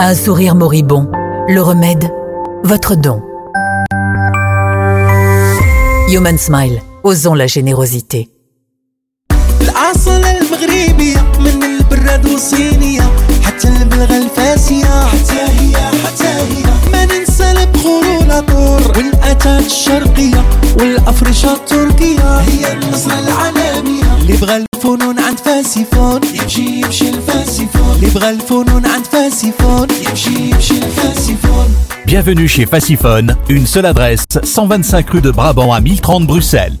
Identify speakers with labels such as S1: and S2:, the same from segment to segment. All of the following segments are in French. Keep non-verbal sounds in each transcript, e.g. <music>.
S1: Un sourire moribond, le remède, votre don. Human Smile, osons la générosité.
S2: الأصل المغربية من البراد والصينية حتى البلغة الفاسية حتى هي حتى هي ما ننسى البخور والعطور والأتات الشرقية والأفرشة التركية هي النصرة العالمية اللي بغى الفنون عند فاسيفون يمشي يمشي الفاسيفون اللي بغى الفنون عند فاسيفون يمشي يمشي الفاسيفون
S3: Bienvenue chez Faciphone, une seule adresse, 125 rue de Brabant à 1030 Bruxelles.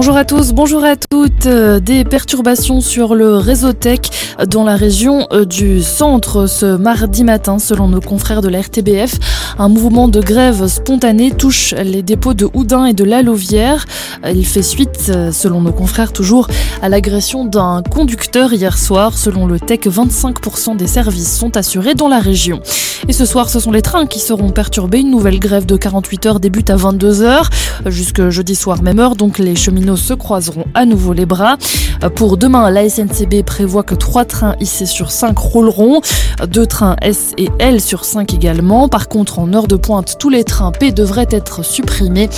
S4: Bonjour à tous, bonjour à toutes. Euh, Des perturbations sur le réseau tech dans la région euh, du centre ce mardi matin, selon nos confrères de la RTBF. Un mouvement de grève spontanée touche les dépôts de Houdin et de la Louvière. Euh, Il fait suite, euh, selon nos confrères toujours, à l'agression d'un conducteur hier soir. Selon le tech, 25% des services sont assurés dans la région. Et ce soir, ce sont les trains qui seront perturbés. Une nouvelle grève de 48 heures débute à 22 heures jusque jeudi soir même heure. Donc les cheminots se croiseront à nouveau les bras. Euh, Pour demain, la SNCB prévoit que trois trains IC sur 5 rouleront, deux trains S et L sur 5 également. Par contre, en heure de pointe, tous les trains P devraient être supprimés.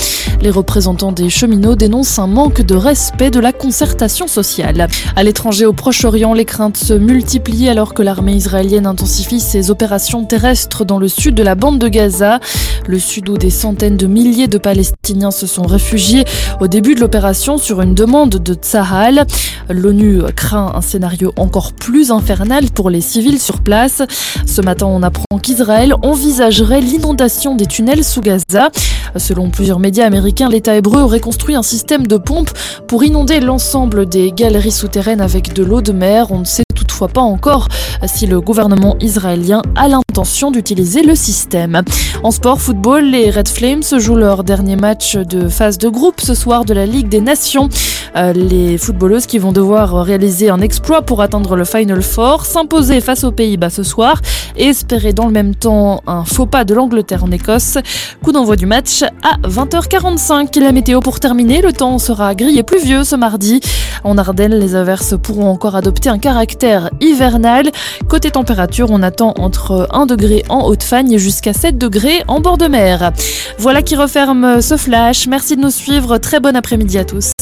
S4: Les représentants des cheminots dénoncent un manque de respect de la concertation sociale. À l'étranger, au Proche-Orient, les craintes se multiplient alors que l'armée israélienne intensifie ses opérations terrestres dans le sud de la bande de Gaza, le sud où des centaines de milliers de Palestiniens se sont réfugiés au début de l'opération sur une demande de Tsahal. L'ONU craint un scénario encore plus infernal pour les civils sur place. Ce matin, on apprend qu'Israël envisagerait l'inondation des tunnels sous Gaza. Selon plusieurs médias américains, l'État hébreu aurait construit un système de pompes pour inonder l'ensemble des galeries souterraines avec de l'eau de mer. On ne sait pas encore si le gouvernement israélien a l'intention d'utiliser le système. En sport, football, les Red Flames jouent leur dernier match de phase de groupe ce soir de la Ligue des Nations. Euh, les footballeuses qui vont devoir réaliser un exploit pour atteindre le Final Four, s'imposer face aux Pays-Bas ce soir et espérer dans le même temps un faux pas de l'Angleterre en Écosse. Coup d'envoi du match à 20h45. La météo pour terminer, le temps sera gris et pluvieux ce mardi. En Ardennes, les averses pourront encore adopter un caractère hivernal. Côté température, on attend entre 1 degré en Haute-Fagne jusqu'à 7 degrés en bord de mer. Voilà qui referme ce flash. Merci de nous suivre. Très bon après-midi à tous.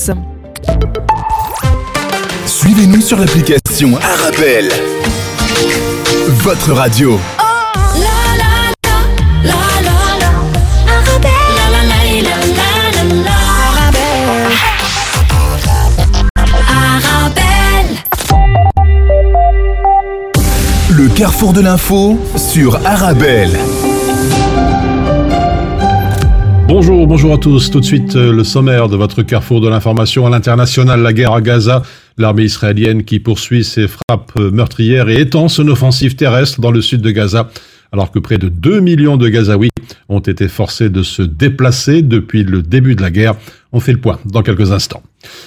S5: Suivez-nous sur l'application Arabelle. Votre radio. Le carrefour de l'info sur Arabelle.
S6: Bonjour, bonjour à tous. Tout de suite, euh, le sommaire de votre carrefour de l'information à l'international, la guerre à Gaza, l'armée israélienne qui poursuit ses frappes euh, meurtrières et étend son offensive terrestre dans le sud de Gaza, alors que près de 2 millions de Gazaouis ont été forcés de se déplacer depuis le début de la guerre. On fait le point dans quelques instants.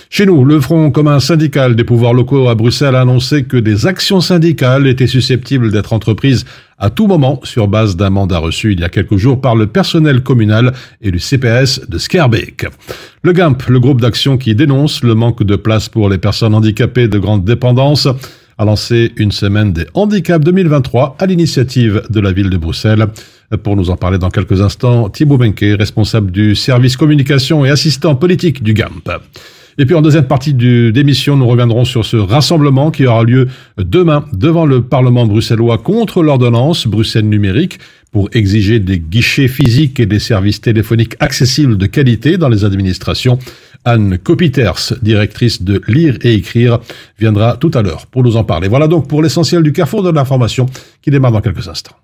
S6: Chez nous, le Front commun syndical des pouvoirs locaux à Bruxelles a annoncé que des actions syndicales étaient susceptibles d'être entreprises à tout moment sur base d'un mandat reçu il y a quelques jours par le personnel communal et du CPS de Skerbeek. Le GAMP, le groupe d'action qui dénonce le manque de place pour les personnes handicapées de grande dépendance, a lancé une semaine des handicaps 2023 à l'initiative de la ville de Bruxelles. Pour nous en parler dans quelques instants, Thibaut Benke, responsable du service communication et assistant politique du GAMP. Et puis en deuxième partie d'émission, nous reviendrons sur ce rassemblement qui aura lieu demain devant le Parlement bruxellois contre l'ordonnance Bruxelles numérique pour exiger des guichets physiques et des services téléphoniques accessibles de qualité dans les administrations. Anne Kopiters, directrice de Lire et Écrire, viendra tout à l'heure pour nous en parler. Voilà donc pour l'essentiel du carrefour de l'information qui démarre dans quelques instants.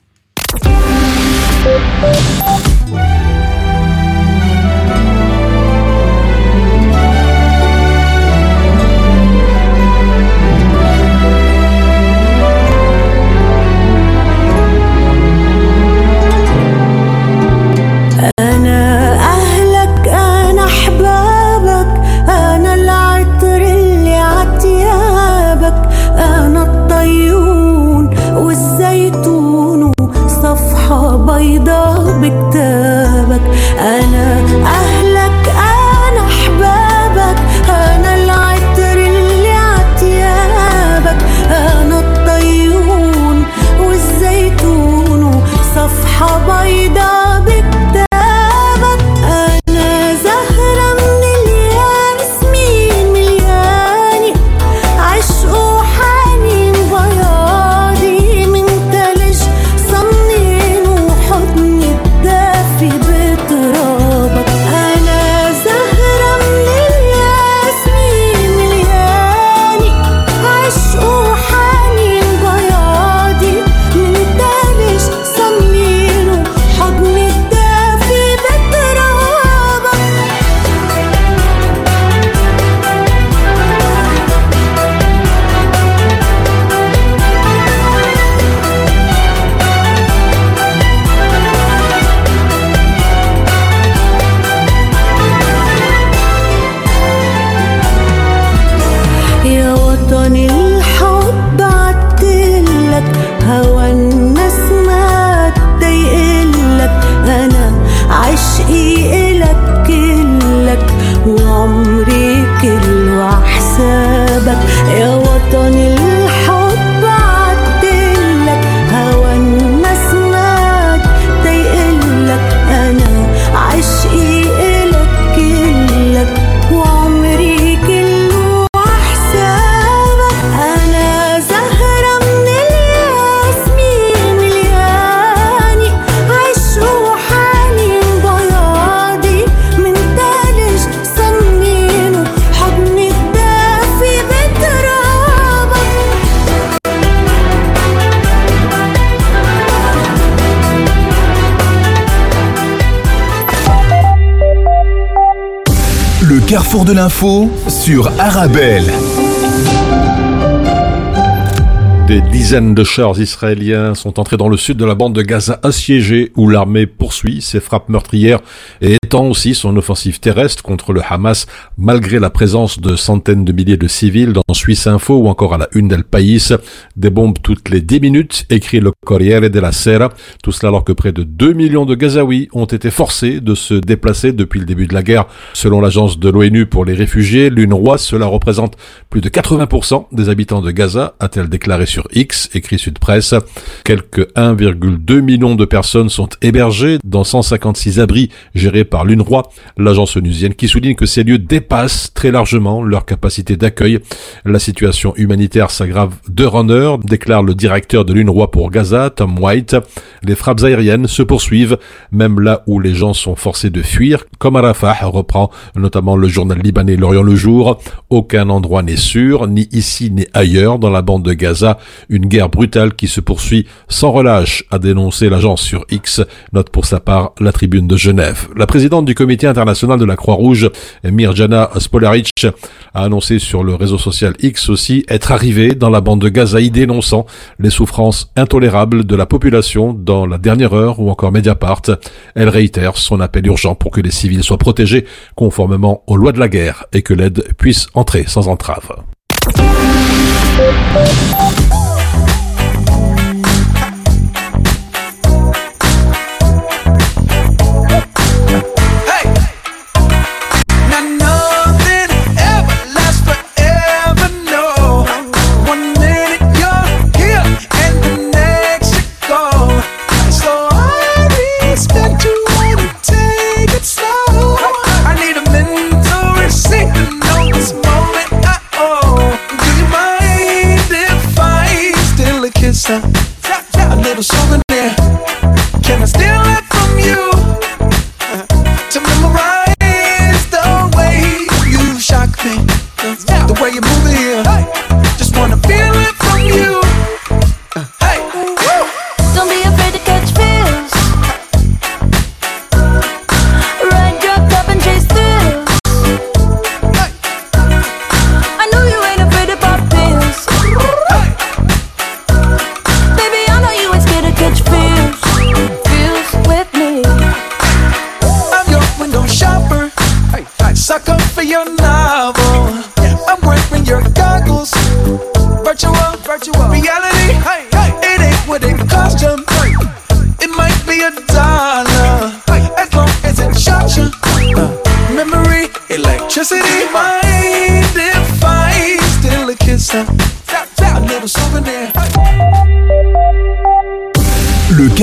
S5: Carrefour de l'info sur Arabelle.
S6: Des dizaines de chars israéliens sont entrés dans le sud de la bande de Gaza assiégée où l'armée poursuit ses frappes meurtrières et étend aussi son offensive terrestre contre le Hamas malgré la présence de centaines de milliers de civils dans Suisse Info ou encore à la une d'El País. Des bombes toutes les 10 minutes, écrit le Corriere della Sera. Tout cela alors que près de 2 millions de Gazaouis ont été forcés de se déplacer depuis le début de la guerre. Selon l'agence de l'ONU pour les réfugiés, l'UNRWA, cela représente plus de 80% des habitants de Gaza, a-t-elle déclaré sur X, écrit Sud Presse. Quelques 1,2 million de personnes sont hébergées dans 156 abris gérés par l'UNRWA, l'agence onusienne, qui souligne que ces lieux dépassent très largement leur capacité d'accueil. La situation humanitaire s'aggrave d'heure en heure, déclare le directeur de l'UNRWA pour Gaza, Tom White. Les frappes aériennes se poursuivent, même là où les gens sont forcés de fuir, comme à Rafah, reprend notamment le journal libanais L'Orient le Jour. Aucun endroit n'est sûr, ni ici ni ailleurs dans la bande de Gaza. Une guerre brutale qui se poursuit sans relâche, a dénoncé l'agence sur X, note pour sa part la tribune de Genève. La présidente du comité international de la Croix-Rouge, Mirjana Spolaric, a annoncé sur le réseau social X aussi être arrivée dans la bande de Gaza dénonçant les souffrances intolérables de la population dans la dernière heure ou encore Mediapart. Elle réitère son appel urgent pour que les civils soient protégés conformément aux lois de la guerre et que l'aide puisse entrer sans entrave.
S2: Steal a kiss? A, a little souvenir.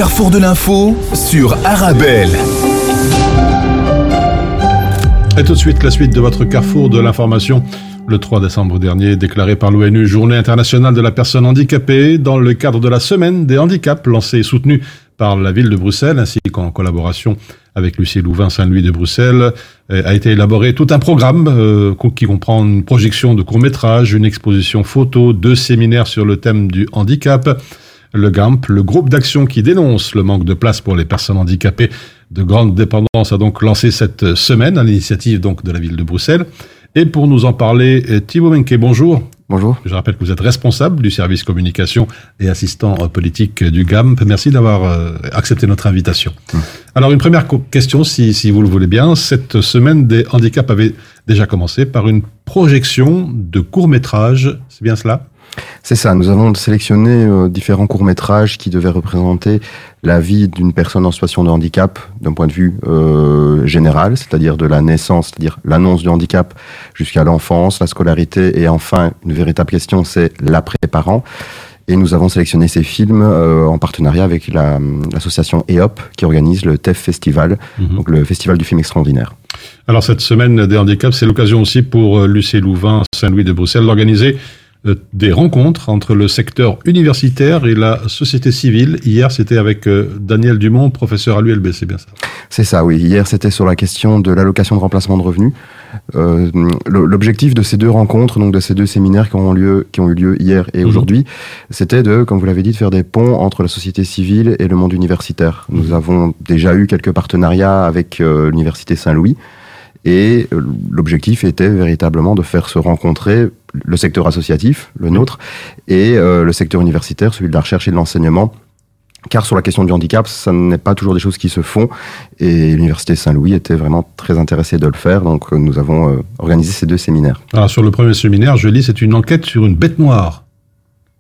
S5: Carrefour de l'info sur Arabelle.
S6: Et tout de suite, la suite de votre carrefour de l'information. Le 3 décembre dernier, déclaré par l'ONU Journée internationale de la personne handicapée, dans le cadre de la semaine des handicaps, lancée et soutenue par la ville de Bruxelles, ainsi qu'en collaboration avec Lucie Louvain Saint-Louis de Bruxelles, euh, a été élaboré tout un programme euh, qui comprend une projection de courts-métrages, une exposition photo, deux séminaires sur le thème du handicap, le GAMP, le groupe d'action qui dénonce le manque de place pour les personnes handicapées de grande dépendance, a donc lancé cette semaine à l'initiative donc de la ville de Bruxelles. Et pour nous en parler, euh, Thibaut Menke, bonjour.
S7: Bonjour.
S6: Je rappelle que vous êtes responsable du service communication et assistant euh, politique du GAMP. Merci d'avoir euh, accepté notre invitation. Alors une première question, si, si vous le voulez bien. Cette semaine des handicaps avait déjà commencé par une projection de court métrage. C'est bien cela?
S7: C'est ça, nous avons sélectionné euh, différents courts-métrages qui devaient représenter la vie d'une personne en situation de handicap d'un point de vue euh, général, c'est-à-dire de la naissance, c'est-à-dire l'annonce du handicap jusqu'à l'enfance, la scolarité et enfin une véritable question, c'est l'après-parent. Et nous avons sélectionné ces films euh, en partenariat avec la- l'association EOP qui organise le TEF Festival,
S6: Mhm.
S7: donc le Festival du film extraordinaire.
S6: Alors cette semaine des handicaps, c'est l'occasion aussi pour euh, Lucie Louvain, Saint-Louis de Bruxelles, d'organiser des rencontres entre le secteur universitaire et la société civile. Hier, c'était avec euh, Daniel Dumont, professeur à l'ULB, c'est bien ça
S7: C'est ça, oui. Hier, c'était sur la question de l'allocation de remplacement de revenus. Euh, L'objectif de ces deux rencontres, donc de ces deux séminaires qui ont, lieu, qui ont eu lieu hier et
S6: Mhm.
S7: aujourd'hui, c'était de, comme vous l'avez dit, de faire des ponts entre la société civile et le monde universitaire. Nous avons déjà eu quelques partenariats avec euh, l'université Saint-Louis. Et euh, l'objectif était véritablement de faire se rencontrer le secteur associatif, le nôtre, et euh, le secteur universitaire, celui de la recherche et de l'enseignement. Car sur la question du handicap, ça n'est pas toujours des choses qui se font. Et l'Université Saint-Louis était vraiment très intéressée de le faire. Donc euh, nous avons euh, organisé ces deux séminaires.
S6: Alors sur le premier séminaire, je lis, c'est une enquête sur une bête noire.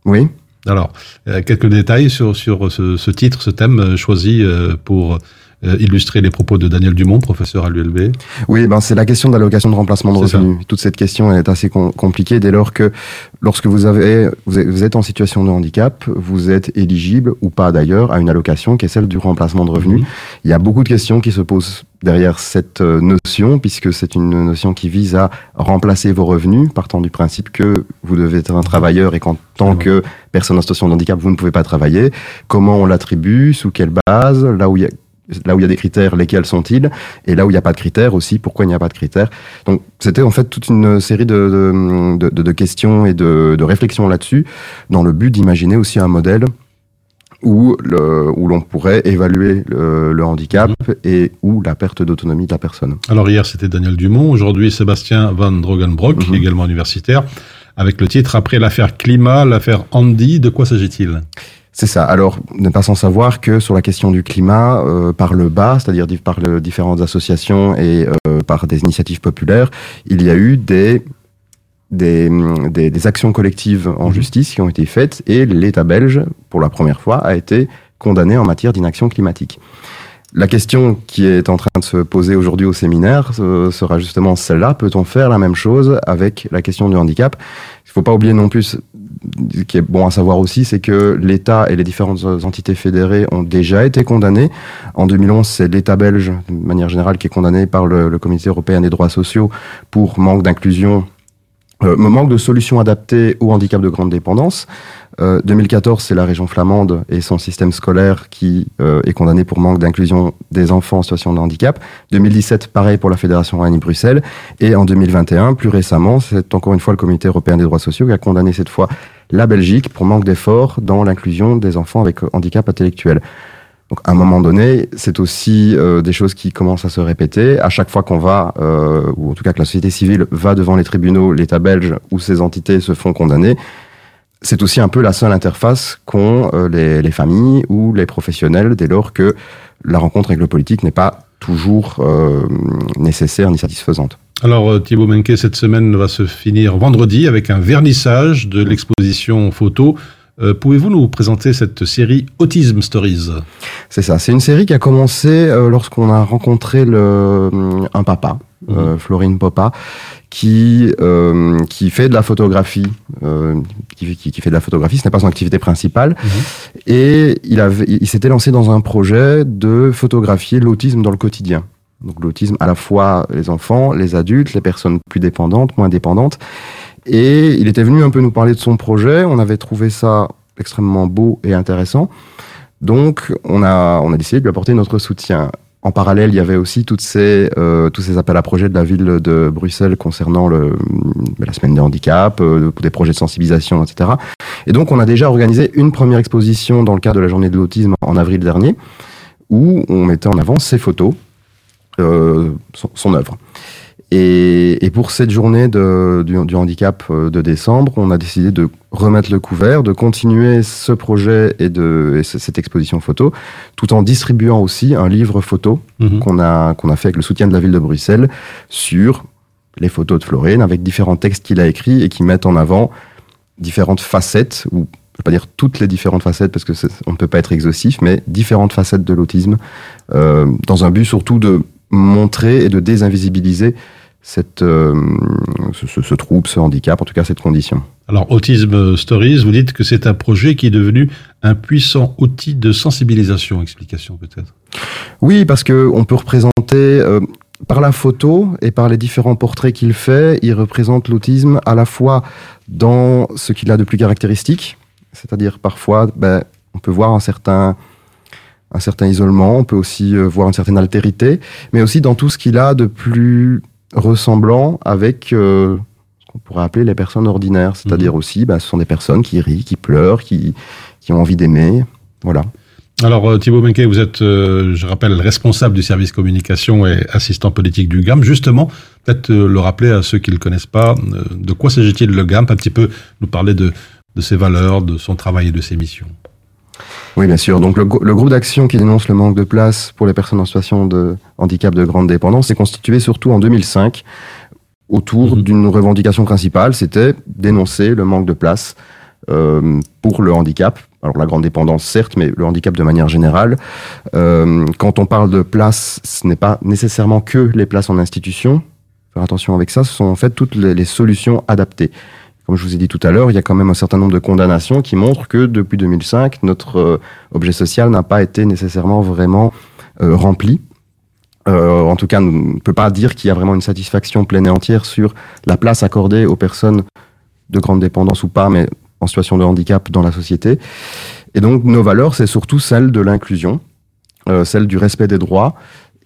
S7: Oui.
S6: Alors, euh, quelques détails sur, sur ce, ce titre, ce thème choisi pour illustrer les propos de Daniel Dumont, professeur à l'ULB.
S7: Oui, ben c'est la question de l'allocation de remplacement de
S6: ça.
S7: revenus. Toute cette question est assez com- compliquée dès lors que lorsque vous avez vous êtes, en situation de handicap, vous êtes éligible ou pas d'ailleurs à une allocation qui est celle du remplacement de revenus.
S6: Mhm.
S7: Il y a beaucoup de questions qui se posent derrière cette euh, notion puisque c'est une notion qui vise à remplacer vos revenus partant du principe que vous devez être un travailleur et qu'en tant que personne en situation de handicap, vous ne pouvez pas travailler. Comment on l'attribue, sous quelle base, là où il y a Là où il y a des critères, lesquels sont-ils? Et là où il n'y a pas de critères aussi, pourquoi il n'y a pas de critères? Donc c'était en fait toute une série de, de, de- de- de questions et de, de réflexions là-dessus, dans le but d'imaginer aussi un modèle où, le- où l'on pourrait évaluer le, le handicap et ou la perte d'autonomie de la personne.
S6: Alors hier, c'était Daniel Dumont. Aujourd'hui, Sébastien Van Drogenbrock,
S7: Mhm.
S6: également universitaire, avec le titre Après l'affaire climat, l'affaire Andy, de quoi s'agit-il?
S7: C'est ça. Alors, n'êtes pas sans savoir que sur la question du climat, euh, par le bas, c'est-à-dire di- par le, différentes associations et euh, par des initiatives populaires, il y a eu des des, des, des actions collectives en
S6: Mhm.
S7: justice qui ont été faites et l'État belge, pour la première fois, a été condamné en matière d'inaction climatique. La question qui est en train de se poser aujourd'hui au séminaire euh, sera justement celle-là. Peut-on faire la même chose avec la question du handicap? Il ne faut pas oublier non plus, qui est bon à savoir aussi, c'est que l'État et les différentes entités fédérées ont déjà été condamnées. En 2011, c'est l'État belge, de manière générale, qui est condamné par le Comité européen des droits sociaux pour manque d'inclusion euh, manque de solutions adaptées au handicap de grande dépendance. Euh, 2014, c'est la région flamande et son système scolaire qui euh, est condamné pour manque d'inclusion des enfants en situation de handicap. 2017, pareil pour la Fédération Wallonie-Bruxelles. Et en 2021, plus récemment, c'est encore une fois le Comité européen des droits sociaux qui a condamné cette fois la Belgique pour manque d'efforts dans l'inclusion des enfants avec handicap intellectuel. Donc, à un moment donné, c'est aussi euh, des choses qui commencent à se répéter. À chaque fois qu'on va, euh, ou en tout cas que la société civile va devant les tribunaux, l'État belge ou ces entités se font condamner, c'est aussi un peu la seule interface qu'ont euh, les, les familles ou les professionnels dès lors que la rencontre avec le politique n'est pas toujours euh, nécessaire ni satisfaisante.
S6: Alors euh, Thibaut Menke, cette semaine va se finir vendredi avec un vernissage de l'exposition photo. Euh, Pouvez-vous nous présenter cette série Autism Stories?
S7: C'est ça. C'est une série qui a commencé euh, lorsqu'on a rencontré le, un papa, euh, Florine Popa, qui euh, qui fait de la photographie, euh, qui, qui, qui fait de la photographie. Ce n'est pas son activité principale. Et il avait, il s'était lancé dans un projet de photographier l'autisme dans le quotidien. Donc l'autisme à la fois les enfants, les adultes, les personnes plus dépendantes, moins dépendantes. Et il était venu un peu nous parler de son projet. On avait trouvé ça extrêmement beau et intéressant. Donc, on a, on a décidé de lui apporter notre soutien. En parallèle, il y avait aussi toutes ces, euh, tous ces appels à projets de la ville de Bruxelles concernant le, la semaine des handicaps, euh, des projets de sensibilisation, etc. Et donc, on a déjà organisé une première exposition dans le cadre de la journée de l'autisme en avril dernier, où on mettait en avant ses photos, euh, son, son œuvre. Et, et pour cette journée de, du, du handicap euh, de décembre, on a décidé de remettre le couvert, de continuer ce projet et, de, et ce- cette exposition photo, tout en distribuant aussi un livre photo
S6: Mhm.
S7: qu'on a, qu'on a fait avec le soutien de la ville de Bruxelles sur les photos de Florine, avec différents textes qu'il a écrits et qui mettent en avant différentes facettes, ou je vais pas dire toutes les différentes facettes parce que c'est- on ne peut pas être exhaustif, mais différentes facettes de l'autisme, euh, dans un but surtout de montrer et de désinvisibiliser cette, euh, ce, ce- ce trouble, ce handicap, en tout cas cette condition.
S6: Alors Autism Stories, vous dites que c'est un projet qui est devenu un puissant outil de sensibilisation. Explication peut-être.
S7: Oui, parce que on peut représenter euh, par la photo et par les différents portraits qu'il fait, il représente l'autisme à la fois dans ce qu'il a de plus caractéristique, c'est-à-dire parfois, ben, on peut voir un certain un certain isolement, on peut aussi euh, voir une certaine altérité, mais aussi dans tout ce qu'il a de plus ressemblant avec euh, ce qu'on pourrait appeler les personnes ordinaires, c'est-à-dire aussi, ben, ce sont des personnes qui rient, qui pleurent, qui, qui ont envie d'aimer, voilà.
S6: Alors euh, Thibaut Benquet, vous êtes, euh, je rappelle, responsable du service communication et assistant politique du GAMP. Justement, peut-être euh, le rappeler à ceux qui ne le connaissent pas, euh, de quoi s'agit-il le GAMP Un petit peu nous parler de, de ses valeurs, de son travail et de ses missions.
S7: Oui, bien sûr. Donc le, gro- le groupe d'action qui dénonce le manque de place pour les personnes en situation de handicap de grande dépendance est constitué surtout en 2005 autour
S6: Mhm.
S7: d'une revendication principale, c'était dénoncer le manque de place euh, pour le handicap. Alors la grande dépendance, certes, mais le handicap de manière générale. Euh, quand on parle de place, ce n'est pas nécessairement que les places en institution. Faire attention avec ça, ce sont en fait toutes les, les solutions adaptées. Comme je vous ai dit tout à l'heure, il y a quand même un certain nombre de condamnations qui montrent que depuis 2005, notre euh, objet social n'a pas été nécessairement vraiment euh, rempli. Euh, en tout cas, on ne peut pas dire qu'il y a vraiment une satisfaction pleine et entière sur la place accordée aux personnes de grande dépendance ou pas, mais en situation de handicap dans la société. Et donc, nos valeurs, c'est surtout celle de l'inclusion, celle du respect des droits.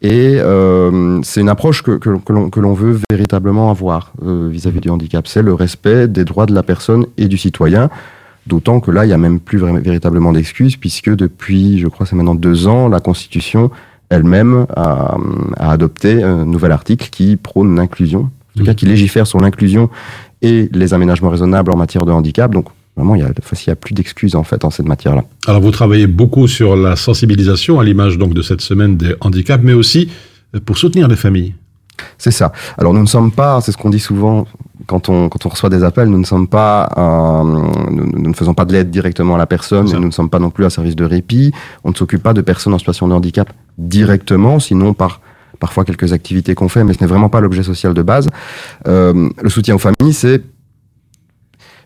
S7: Et euh, c'est une approche que, que, que l'on- que l'on veut véritablement avoir euh, vis-à-vis du handicap. C'est le respect des droits de la personne et du citoyen. D'autant que là, il n'y a même plus véritablement d'excuses, puisque depuis, je crois, c'est maintenant deux ans, la Constitution elle-même a, a adopté un nouvel article qui prône l'inclusion, en tout cas qui légifère sur l'inclusion et les aménagements raisonnables en matière de handicap. Donc vraiment, il y a, il y a plus d'excuses en fait en cette matière-là.
S6: Alors vous travaillez beaucoup sur la sensibilisation, à l'image donc de cette semaine des handicaps, mais aussi euh, pour soutenir les familles.
S7: C'est ça. Alors nous ne sommes pas, c'est ce qu'on dit souvent quand on, quand on reçoit des appels, nous ne sommes pas, un- nous, nous ne faisons pas de l'aide directement à la personne, nous ne sommes pas non plus un service de répit, on ne s'occupe pas de personnes en situation de handicap directement, sinon par parfois quelques activités qu'on fait, mais ce n'est vraiment pas l'objet social de base. Euh, le soutien aux familles, c'est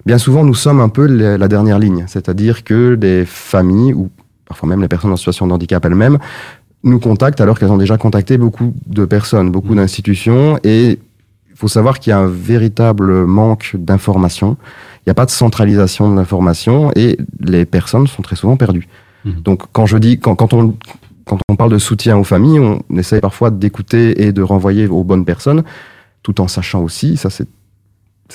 S7: bien souvent nous sommes un peu la dernière ligne, c'est-à-dire que des familles ou parfois même les personnes en situation de handicap elles-mêmes nous contactent alors qu'elles ont déjà contacté beaucoup de personnes, beaucoup d'institutions et il faut savoir qu'il y a un véritable manque d'information. Il n'y a pas de centralisation de l'information et les personnes sont très souvent perdues.
S6: Mhm.
S7: Donc quand je dis, quand, quand on quand on parle de soutien aux familles, on essaye parfois d'écouter et de renvoyer aux bonnes personnes, tout en sachant aussi, ça c'est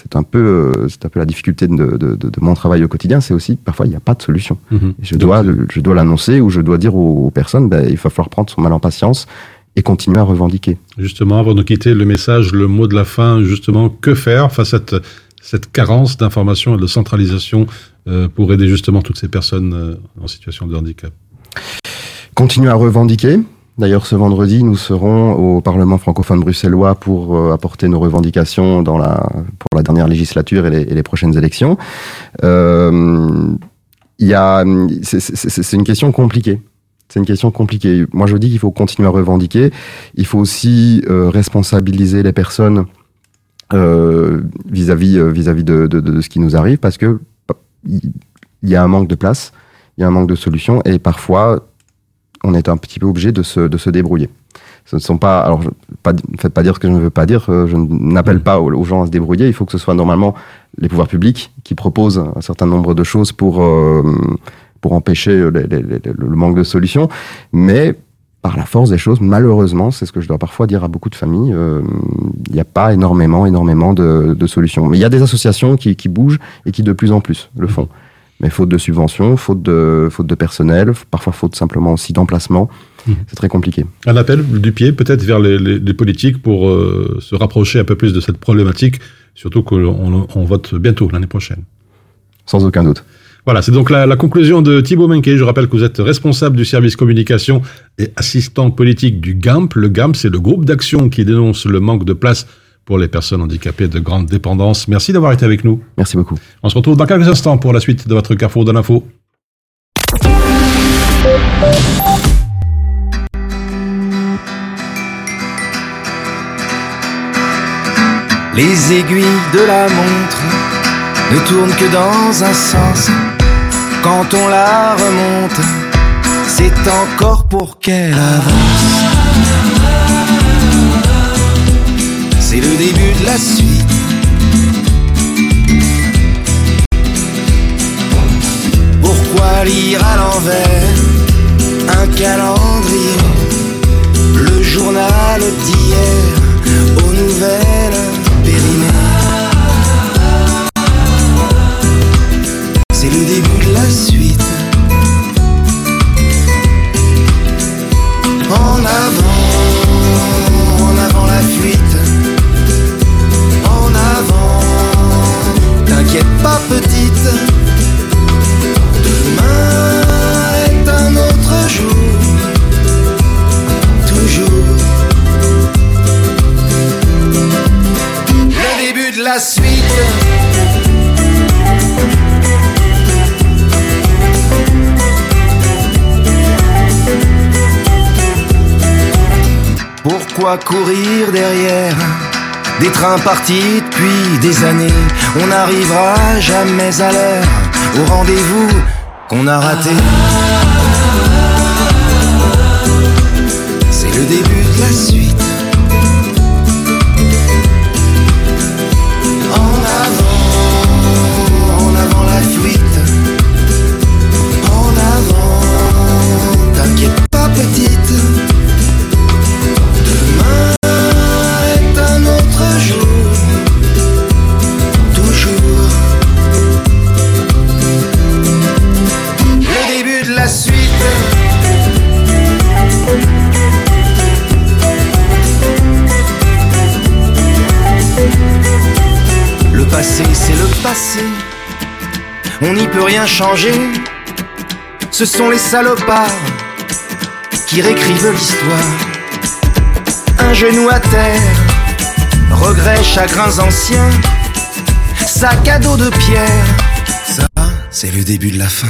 S7: c'est un peu euh, c'est un peu la difficulté de, de, de, de mon travail au quotidien, c'est aussi parfois il n'y a pas de solution.
S6: Mhm.
S7: Je dois, je dois l'annoncer ou je dois dire aux, aux personnes, ben, il va falloir prendre son mal en patience et continuer à revendiquer.
S6: Justement, avant de quitter le message, le mot de la fin, justement, que faire face à cette, cette carence d'information et de centralisation euh, pour aider justement toutes ces personnes euh, en situation de handicap?
S7: Continuer à revendiquer. D'ailleurs, ce vendredi, nous serons au Parlement francophone bruxellois pour euh, apporter nos revendications pour la dernière législature et les, prochaines élections. Euh, c'est- une question compliquée. C'est une question compliquée. Moi, je dis qu'il faut continuer à revendiquer. Il faut aussi euh, responsabiliser les personnes vis-à-vis de, ce qui nous arrive, parce que bah, il y a un manque de place, il y a un manque de solutions, et parfois on est un petit peu obligé de se, de se débrouiller. Ce ne sont pas, alors, pas, faites pas dire ce que je ne veux pas dire. euh, Je n'appelle pas aux, gens à se débrouiller. Il faut que ce soit normalement les pouvoirs publics qui proposent un certain nombre de choses pour euh, pour empêcher le manque de solutions. Mais par la force des choses, malheureusement, c'est ce que je dois parfois dire à beaucoup de familles, euh, il n'y a pas énormément, énormément de, de solutions. Mais il y a des associations qui, qui bougent et qui de plus en plus le font. Mais faute de subventions, faute de, faute de personnel, parfois faute simplement aussi d'emplacement,
S6: Mhm.
S7: c'est très compliqué.
S6: Un appel du pied peut-être vers les, les- les politiques pour euh, se rapprocher un peu plus de cette problématique, surtout qu'on on vote bientôt l'année prochaine.
S7: Sans aucun doute.
S6: Voilà, c'est donc la, la conclusion de Thibaut Menke. Je rappelle que vous êtes responsable du service communication et assistant politique du GAMP. Le GAMP, c'est le groupe d'action qui dénonce le manque de place pour les personnes handicapées de grande dépendance. Merci d'avoir été avec nous.
S7: Merci beaucoup.
S6: On se retrouve dans quelques instants pour la suite de votre Carrefour de l'info.
S2: Les aiguilles de la montre ne tournent que dans un sens. Quand on la remonte, c'est encore pour qu'elle avance c'est le début de la suite. Pourquoi lire à l'envers un calendrier Le journal d'hier aux nouvelles périmées. C'est le début de la suite.
S8: En avant, en avant la fuite. t'inquiète pas petite. Demain est un autre jour, toujours. Le début de la suite. Pourquoi courir derrière? Des trains partis depuis des années. On n'arrivera jamais à l'heure au rendez-vous qu'on a raté. C'est le début de la suite. Rien changer. Ce sont les salopards qui réécrivent l'histoire. Un genou à terre, regrets, chagrins anciens, sac à dos de pierre. Ça, c'est le début de la fin.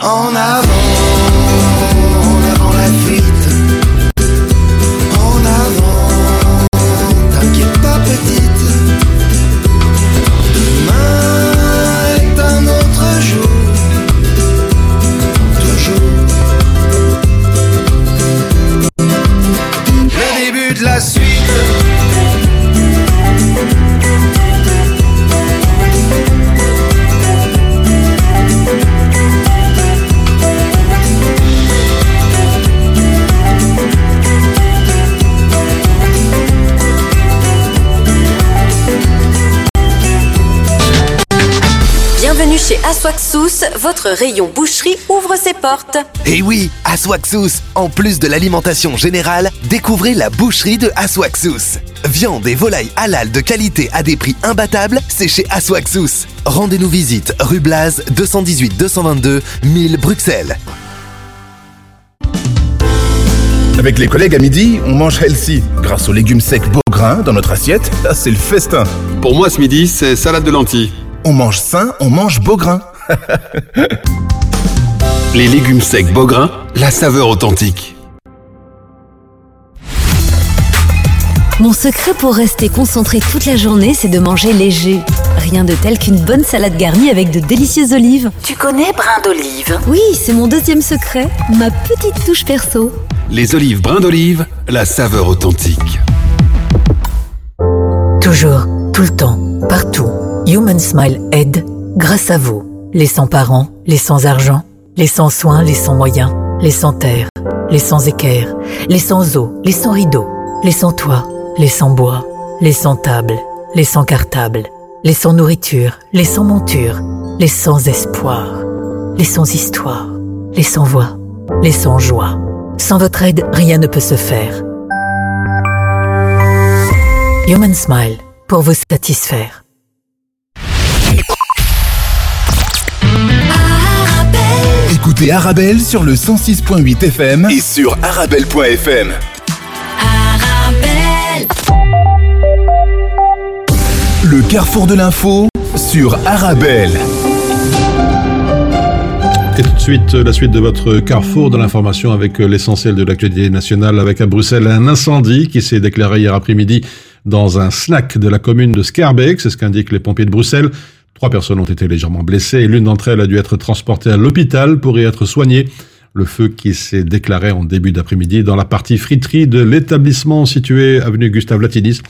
S8: En avant,
S9: chez Aswaxous, votre rayon boucherie ouvre ses portes.
S10: Et oui, Aswaxous, en plus de l'alimentation générale, découvrez la boucherie de Aswaxous. Viande et volaille halal de qualité à des prix imbattables, c'est chez Aswaxous. Rendez-nous visite rue Blaz 218 222 1000 Bruxelles.
S5: Avec les collègues à midi, on mange healthy. Grâce aux légumes secs Beaugrain dans notre assiette, c'est le festin.
S11: Pour moi, ce midi, c'est salade de lentilles.
S5: On mange sain, on mange Beaugrain. <laughs>
S11: Les légumes secs Beaugrain, la saveur authentique.
S12: Mon secret pour rester concentré toute la journée, c'est de manger léger. Rien de tel qu'une bonne salade garnie avec de délicieuses olives.
S1: Tu connais brin d'olive?
S12: Oui, c'est mon deuxième secret, ma petite touche perso.
S11: Les olives brins d'olive, la saveur authentique.
S1: Toujours, tout le temps, partout. Human Smile aide grâce à vous. Les sans parents, les sans argent, les sans soins, les sans moyens, les sans terre, les sans équerre, les sans eau, les sans rideaux, les sans toit, les sans bois, les sans table, les sans cartable, les sans nourriture, les sans monture, les sans espoir, les sans histoire, les sans voix, les sans joie. Sans votre aide, rien ne peut se faire. Human Smile, pour vous satisfaire.
S5: Écoutez Arabelle sur le 106.8 FM et sur arabelle.fm. Le carrefour de l'info sur Arabelle.
S6: Et tout de suite, la suite de votre carrefour de l'information avec l'essentiel de l'actualité nationale. Avec à Bruxelles un incendie qui s'est déclaré hier après-midi dans un snack de la commune de Scarbeck. C'est ce qu'indiquent les pompiers de Bruxelles. Trois personnes ont été légèrement blessées et l'une d'entre elles a dû être transportée à l'hôpital pour y être soignée. Le feu qui s'est déclaré en début d'après-midi dans la partie friterie de l'établissement situé avenue Gustave Latinis.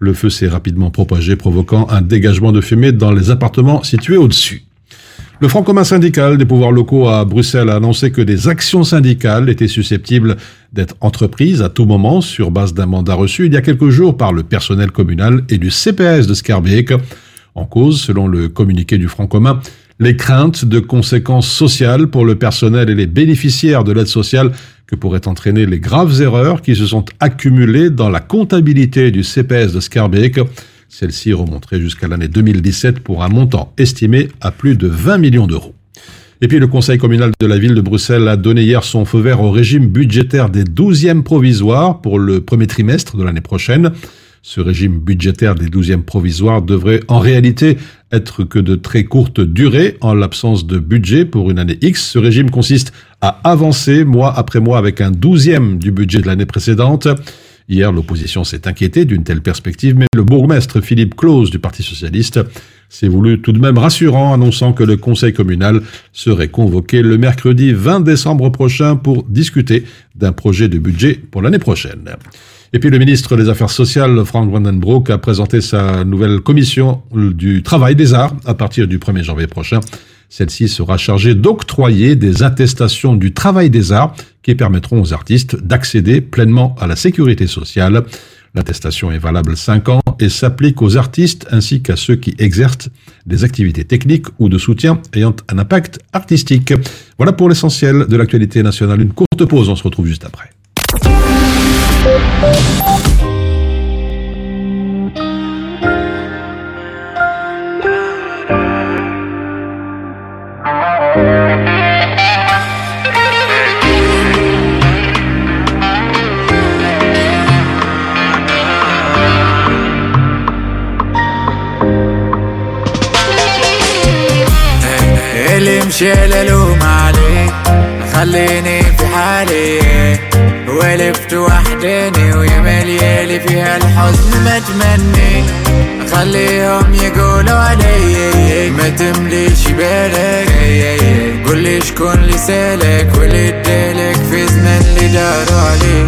S6: Le feu s'est rapidement propagé, provoquant un dégagement de fumée dans les appartements situés au-dessus. Le Front commun syndical des pouvoirs locaux à Bruxelles a annoncé que des actions syndicales étaient susceptibles d'être entreprises à tout moment sur base d'un mandat reçu il y a quelques jours par le personnel communal et du CPS de Scarbeck. En cause, selon le communiqué du Front commun, les craintes de conséquences sociales pour le personnel et les bénéficiaires de l'aide sociale que pourraient entraîner les graves erreurs qui se sont accumulées dans la comptabilité du CPS de Scarbeck. Celle-ci remonterait jusqu'à l'année 2017 pour un montant estimé à plus de 20 millions d'euros. Et puis le Conseil communal de la ville de Bruxelles a donné hier son feu vert au régime budgétaire des 12e provisoires pour le premier trimestre de l'année prochaine. Ce régime budgétaire des 12e provisoires devrait en réalité être que de très courte durée en l'absence de budget pour une année X. Ce régime consiste à avancer mois après mois avec un douzième du budget de l'année précédente. Hier, l'opposition s'est inquiétée d'une telle perspective, mais le bourgmestre Philippe Claus du Parti socialiste s'est voulu tout de même rassurant, annonçant que le conseil communal serait convoqué le mercredi 20 décembre prochain pour discuter d'un projet de budget pour l'année prochaine. Et puis le ministre des Affaires sociales, Frank Vandenbroek, a présenté sa nouvelle commission du travail des arts à partir du 1er janvier prochain. Celle-ci sera chargée d'octroyer des attestations du travail des arts qui permettront aux artistes d'accéder pleinement à la sécurité sociale. L'attestation est valable 5 ans et s'applique aux artistes ainsi qu'à ceux qui exercent des activités techniques ou de soutien ayant un impact artistique. Voilà pour l'essentiel de l'actualité nationale. Une courte pause, on se retrouve juste après.
S13: اللي مشي للوم عليه خليني مليالي فيها الحزن ما تمني. خليهم يقولوا علي. ما تمليش بالك. قول لي شكون اللي سالك واللي ادالك في زمن اللي داروا عليه.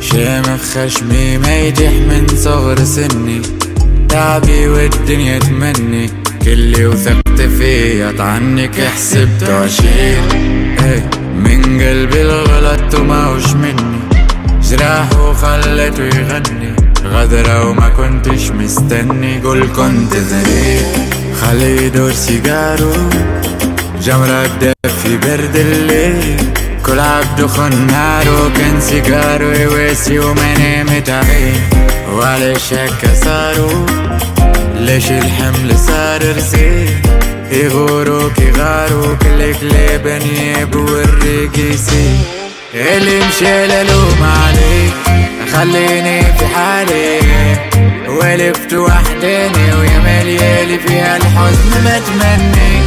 S13: شامخ خشمي ما يجح من صغر سني. تعبي والدنيا تمني. كلي وثقت فيه عنك حسبته عشير إيه من قلبي الغلط وماهوش مني. جراح خلته يغني. غدرة وما كنتش مستني. قول كنت ذريك خلي يدور سيجارو جمرة في برد الليل. كل عبده خناره كان سيجارو يواسي ومنام تعيد وعلاش هكا صارو ليش الحمل صار رزيل يغورو كيغارو كل الكلاب يابو الريكي يسيب اللي مشى للوم عليك خليني في حالي. ولفت وحداني ويا مليالي فيها الحزن ما تمني.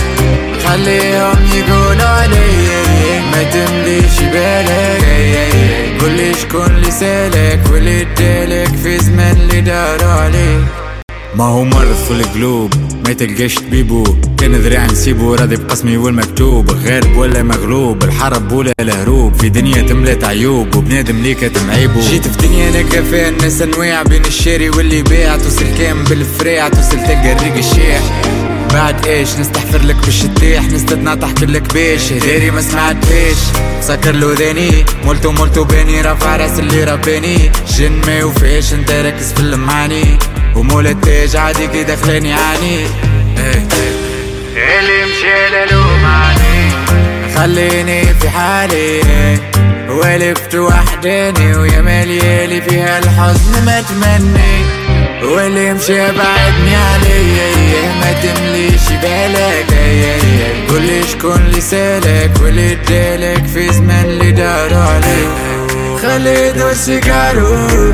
S13: خليهم يقولوا علي ما تمليش بالك. قول لي شكون اللي سالك واللي ادالك في زمن اللي دار عليك ما هو مرض في القلوب ما تلقاش طبيبو كان ذراع نسيبو راضي بقسمي والمكتوب. غالب ولا مغلوب الحرب ولا الهروب. في دنيا تملت عيوب وبنادم ليك تمعيبو جيت في دنيا نلقى فيها الناس أنواع بين الشاري واللي باع توصل كام بالفراع توصل تلقى الريق الشيح. بعد إيش؟ نستحفر لك باش تطيح نستدنا تحكي لك بيش. هداري ما سمعتهاش. سكر له ذاني مولتو مولتو باني رافع رأس اللي رباني جن ما يوفيش انت ركز في المعاني. ومولتاج عادي كي دخلاني عاني. إيه. اللي مشى للوم عليه خليني في حالي. ولفت وحداني ويا مليالي فيها الحزن ما تمني. واللي مشى بعدني عليه ما تمليش بالك قول لي شكون اللي سالك واللي ادالك في زمن اللي دار عليك. خلي يدور سيجارو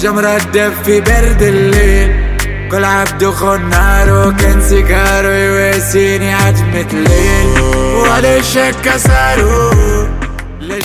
S13: جمرة تدفي برد الليل. كل عبد خنارو كان سيجارو يواسيني عجمة ليل ولا شك صاروا ليش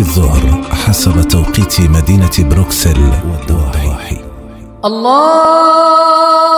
S11: الظهر حسب توقيت مدينة بروكسل والضواحي
S14: الله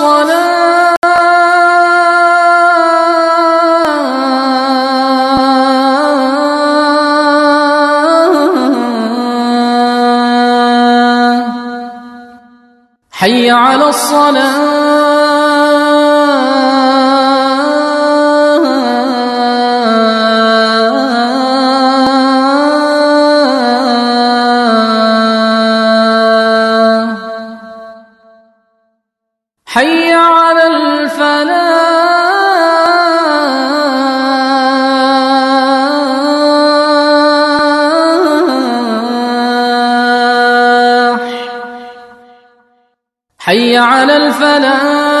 S14: على حي على الفلاح.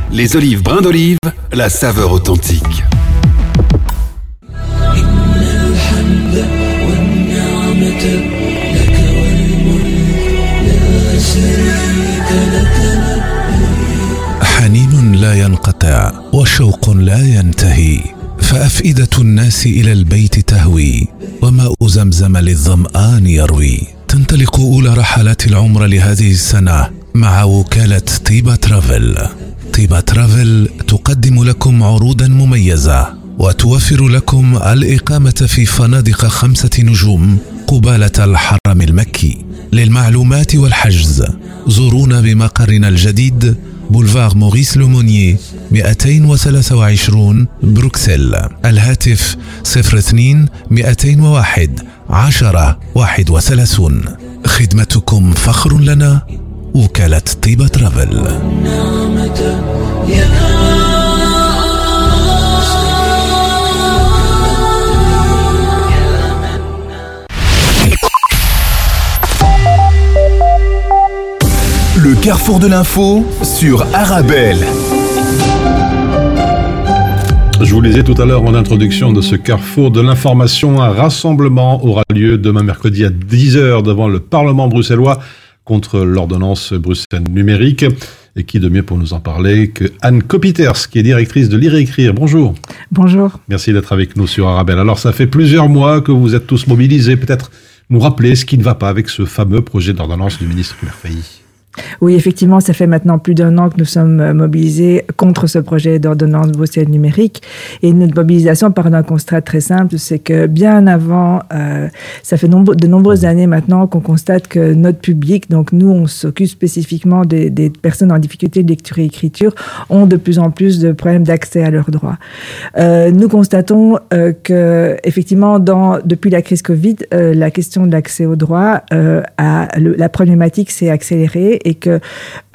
S11: Les olives brin d'olive, la saveur authentique.
S15: حنين لا ينقطع وشوق لا ينتهي فأفئدة الناس إلى البيت تهوي وماء زمزم للظمآن يروي تنطلق أولى رحلات العمر لهذه السنة مع وكالة طيبة ترافل طيبة ترافل تقدم لكم عروضا مميزة وتوفر لكم الإقامة في فنادق خمسة نجوم قبالة الحرم المكي للمعلومات والحجز. زورونا بمقرنا الجديد بولفار موريس لومونيي 223 بروكسل. الهاتف 02 201 10 31 خدمتكم فخر لنا وكالة طيبة ترافل.
S3: Le carrefour de l'info sur Arabelle.
S6: Je vous lisais tout à l'heure en introduction de ce carrefour de l'information. Un rassemblement aura lieu demain mercredi à 10h devant le Parlement bruxellois contre l'ordonnance Bruxelles numérique. Et qui de mieux pour nous en parler que Anne Kopiters, qui est directrice de Lire et Écrire. Bonjour.
S16: Bonjour.
S6: Merci d'être avec nous sur Arabelle. Alors, ça fait plusieurs mois que vous êtes tous mobilisés. Peut-être nous rappeler ce qui ne va pas avec ce fameux projet d'ordonnance du ministre Merfailly.
S16: Oui, effectivement, ça fait maintenant plus d'un an que nous sommes euh, mobilisés contre ce projet d'ordonnance Bruxelles numérique. Et notre mobilisation part d'un constat très simple, c'est que bien avant, euh, ça fait de nombreuses années maintenant qu'on constate que notre public, donc nous, on s'occupe spécifiquement des, personnes en difficulté de lecture et écriture, ont de plus en plus de problèmes d'accès à leurs droits. Euh, nous constatons que, effectivement, depuis la crise Covid, la question de l'accès aux droits, la problématique s'est accélérée et que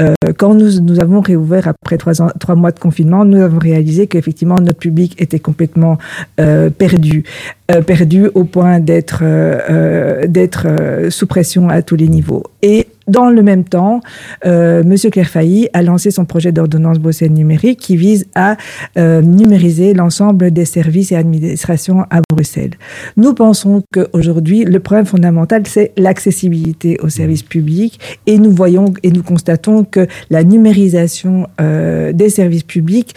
S16: euh, quand nous, nous avons réouvert après trois, mois de confinement, nous avons réalisé qu'effectivement notre public était complètement euh, perdu, perdu au point d'être euh, euh, d'être euh, sous pression à tous les niveaux. Et dans le même temps, euh, Monsieur Clairfailly a lancé son projet d'ordonnance Bruxelles numérique qui vise à euh, numériser l'ensemble des services et administrations à Bruxelles. Nous pensons qu'aujourd'hui, le problème fondamental, c'est l'accessibilité aux services publics et nous voyons et nous constatons que la numérisation euh, des services publics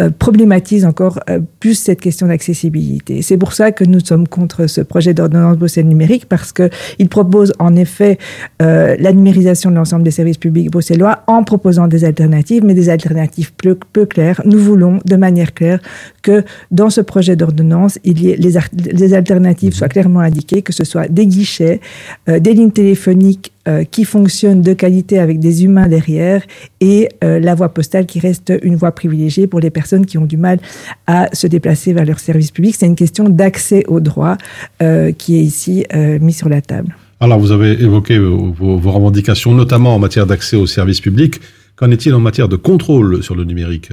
S16: euh, problématise encore euh, plus cette question d'accessibilité. C'est pour ça que nous sommes contre ce projet d'ordonnance Bruxelles numérique parce que il propose en effet euh, la numérisation de l'ensemble des services publics bruxellois en proposant des alternatives, mais des alternatives peu, claires. Nous voulons de manière claire que dans ce projet d'ordonnance, il y ait les, les alternatives soient clairement indiquées, que ce soit des guichets, des lignes téléphoniques euh, qui fonctionnent de qualité avec des humains derrière et euh, la voie postale qui reste une voie privilégiée pour les personnes qui ont du mal à se déplacer vers leur service public. C'est une question d'accès aux droits euh, qui est ici euh, mis sur la table.
S6: Alors, vous avez évoqué vos revendications, notamment en matière d'accès aux services publics. Qu'en est-il en matière de contrôle sur le numérique?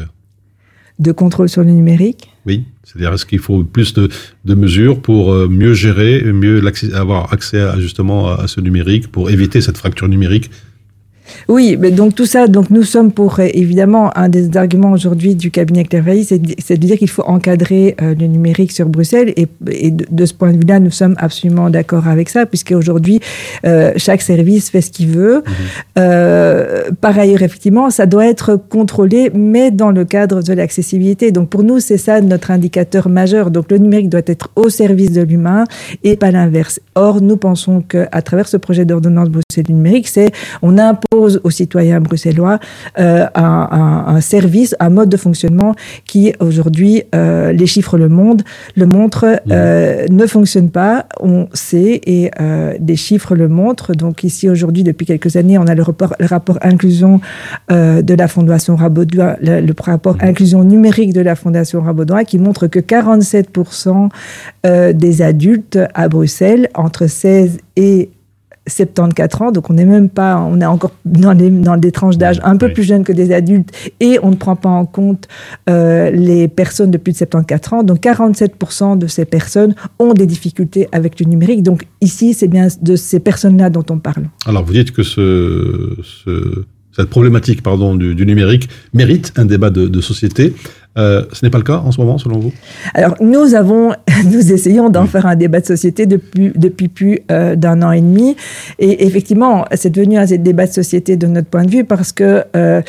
S16: De contrôle sur le numérique
S6: Oui, c'est-à-dire est-ce qu'il faut plus de, de mesures pour euh, mieux gérer, mieux avoir accès à, justement à ce numérique, pour éviter cette fracture numérique
S16: Oui, mais donc tout ça, donc nous sommes pour euh, évidemment un des arguments aujourd'hui du cabinet Clairvailly, c'est de dire qu'il faut encadrer euh, le numérique sur Bruxelles et, et de, de ce point de vue-là, nous sommes absolument d'accord avec ça, puisque aujourd'hui euh, chaque service fait ce qu'il veut. Euh, par ailleurs, effectivement, ça doit être contrôlé, mais dans le cadre de l'accessibilité. Donc pour nous, c'est ça notre indicateur majeur. Donc le numérique doit être au service de l'humain et pas l'inverse. Or, nous pensons que à travers ce projet d'ordonnance Bruxelles numérique, c'est on impose aux citoyens bruxellois euh, un, un- un service, un mode de fonctionnement qui aujourd'hui, euh, les chiffres le monde le montrent, euh, ne fonctionne pas. On sait et des chiffres le montrent. Donc ici aujourd'hui, depuis quelques années, on a le rapport, le rapport inclusion de la Fondation Rabaudouin, le, le rapport inclusion numérique de la Fondation Rabaudouin qui montre que 47% euh, des adultes à Bruxelles entre 16 et 74 ans, donc on n'est même pas, on est encore dans des, dans des tranches d'âge un peu plus jeunes que des adultes, et on ne prend pas en compte euh, les personnes de plus de 74 ans. Donc 47% de ces personnes ont des difficultés avec le numérique. Donc ici, c'est bien de ces personnes-là dont on parle.
S6: Alors vous dites que ce, ce- cette problématique pardon, du, du numérique mérite un débat de, de société. Euh, ce n'est pas le cas en ce moment, selon vous?
S16: Alors, nous avons, <laughs> nous essayons d'en faire un débat de société depuis, depuis plus euh, d'un an et demi. Et effectivement, c'est devenu un débat de société de notre point de vue parce que euh,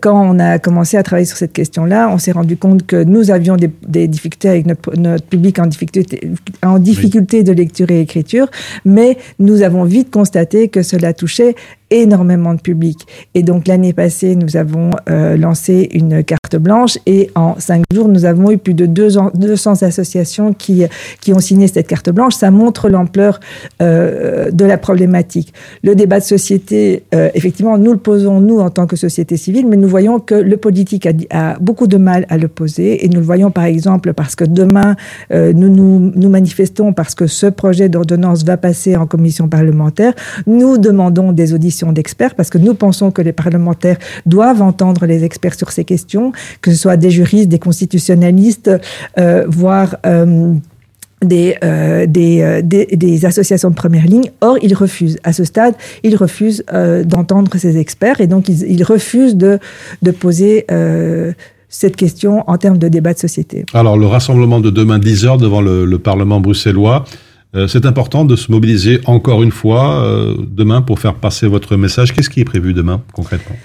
S16: quand on a commencé à travailler sur cette question-là, on s'est rendu compte que nous avions des, des difficultés avec notre, notre public en difficulté, en difficulté de lecture et écriture, mais nous avons vite constaté que cela touchait énormément de public. Et donc l'année passée, nous avons euh, lancé une carte blanche et en cinq jours, nous avons eu plus de 200 200 associations qui, qui ont signé cette carte blanche. Ça montre l'ampleur euh, de la problématique. Le débat de société, euh, effectivement, nous le posons, nous, en tant que société civile, mais nous voyons que le politique a, beaucoup de mal à le poser. Et nous le voyons, par exemple, parce que demain, nous nous manifestons parce que ce projet d'ordonnance va passer en commission parlementaire. Nous demandons des auditions d'experts parce que nous pensons que les parlementaires doivent entendre les experts sur ces questions, que ce soit des juristes, des constitutionnalistes, euh, voire euh, des, euh, des, associations de première ligne. Or, ils refusent. À ce stade, ils refusent d'entendre ces experts et donc ils, refusent de, poser cette question en termes de débat de société.
S6: Alors, le rassemblement de demain 10 heures devant le, le Parlement bruxellois, c'est important de se mobiliser encore une fois euh, demain pour faire passer votre message. Qu'est-ce qui est prévu demain concrètement?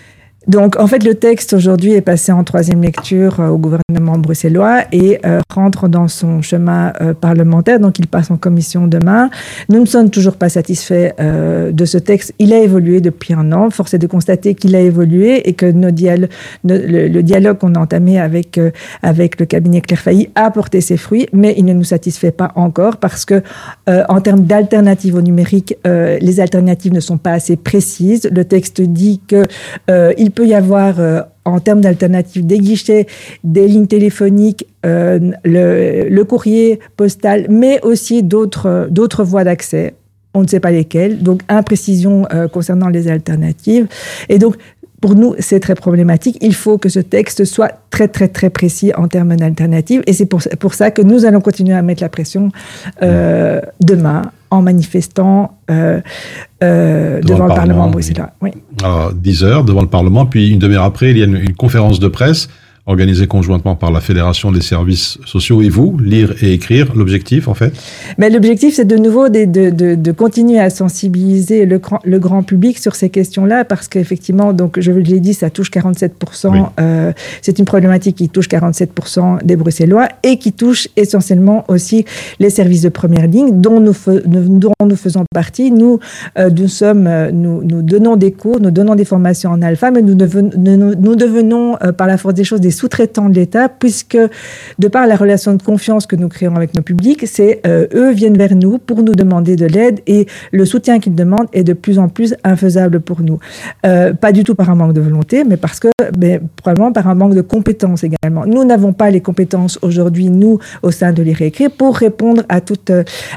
S16: Donc, en fait, le texte aujourd'hui est passé en troisième lecture euh, au gouvernement bruxellois et euh, rentre dans son chemin euh, parlementaire. Donc, il passe en commission demain. Nous ne sommes toujours pas satisfaits euh, de ce texte. Il a évolué depuis un an. Force est de constater qu'il a évolué et que nos le, dialogue qu'on a entamé avec, euh, avec le cabinet Claire Failly a porté ses fruits, mais il ne nous satisfait pas encore parce que, en termes d'alternatives au numérique, les alternatives ne sont pas assez précises. Le texte dit que il peut y avoir euh, en termes d'alternatives des guichets, des lignes téléphoniques, euh, le, courrier postal, mais aussi d'autres d'autres voies d'accès. On ne sait pas lesquelles. Donc, imprécision euh, concernant les alternatives. Et donc, pour nous, c'est très problématique. Il faut que ce texte soit très, très, très précis en termes d'alternatives. Et c'est pour, ça que nous allons continuer à mettre la pression euh, demain en manifestant euh, euh, devant, le Parlement, bruxellois. Oui.
S6: Alors, 10 heures devant le Parlement, puis une demi-heure après, il y a une, une conférence de presse organisée conjointement par la Fédération des services sociaux et vous, lire et écrire. L'objectif, en fait?
S16: Mais l'objectif, c'est de nouveau de, de, de, de continuer à sensibiliser le, grand- le grand public sur ces questions-là, parce qu'effectivement, donc je l'ai dit, ça touche 47%. euh, c'est une problématique qui touche 47% des Bruxellois et qui touche essentiellement aussi les services de première ligne, dont nous, dont nous faisons partie. Nous, euh, nous sommes, euh, nous, nous donnons des cours, nous donnons des formations en alpha, mais nous, deven- nous, nous devenons, euh, par la force des choses, des sous-traitants de l'État, puisque de par la relation de confiance que nous créons avec nos publics, c'est euh, eux viennent vers nous pour nous demander de l'aide et le soutien qu'ils demandent est de plus en plus infaisable pour nous. Euh, pas du tout par un manque de volonté, mais parce que, mais probablement par un manque de compétences également. Nous n'avons pas les compétences aujourd'hui, nous, au sein de l'IRECRE, pour répondre à toutes,